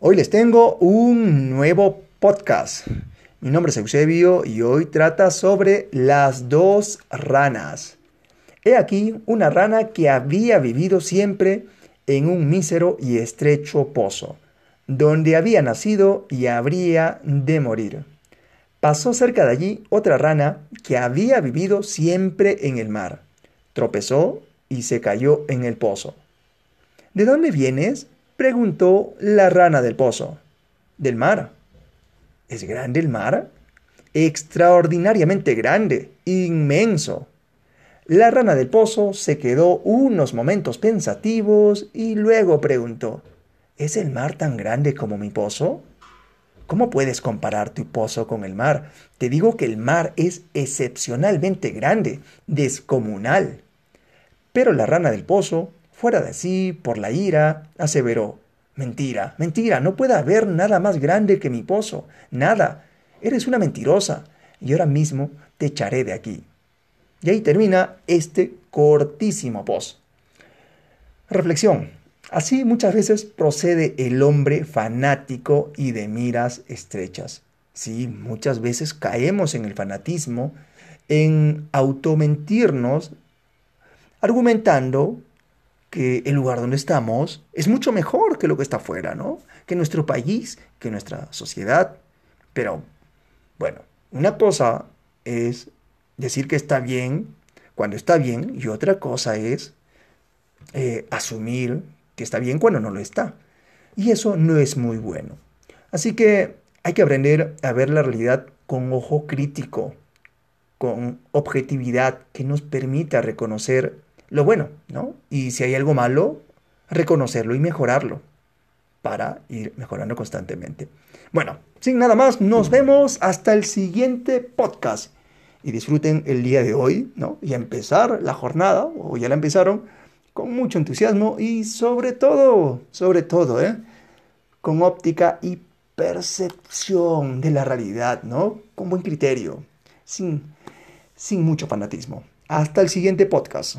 Hoy les tengo un nuevo podcast. Mi nombre es Eusebio y hoy trata sobre las dos ranas. He aquí una rana que había vivido siempre en un mísero y estrecho pozo, donde había nacido y habría de morir. Pasó cerca de allí otra rana que había vivido siempre en el mar. Tropezó y se cayó en el pozo. ¿De dónde vienes? Preguntó la rana del pozo. Del mar. ¿Es grande el mar? Extraordinariamente grande, inmenso. La rana del pozo se quedó unos momentos pensativos y luego preguntó, ¿Es el mar tan grande como mi pozo? ¿Cómo puedes comparar tu pozo con el mar? Te digo que el mar es excepcionalmente grande, descomunal. Pero la rana del pozo Fuera de sí, por la ira, aseveró. Mentira, mentira, no puede haber nada más grande que mi pozo. Nada. Eres una mentirosa. Y ahora mismo te echaré de aquí. Y ahí termina este cortísimo post. Reflexión. Así muchas veces procede el hombre fanático y de miras estrechas. Sí, muchas veces caemos en el fanatismo, en automentirnos, argumentando el lugar donde estamos es mucho mejor que lo que está afuera, ¿no? Que nuestro país, que nuestra sociedad. Pero, bueno, una cosa es decir que está bien cuando está bien y otra cosa es eh, asumir que está bien cuando no lo está. Y eso no es muy bueno. Así que hay que aprender a ver la realidad con ojo crítico, con objetividad que nos permita reconocer lo bueno, ¿no? Y si hay algo malo, reconocerlo y mejorarlo para ir mejorando constantemente. Bueno, sin nada más, nos vemos hasta el siguiente podcast. Y disfruten el día de hoy, ¿no? Y empezar la jornada, o ya la empezaron, con mucho entusiasmo y sobre todo, sobre todo, ¿eh? Con óptica y percepción de la realidad, ¿no? Con buen criterio, sin, sin mucho fanatismo. Hasta el siguiente podcast.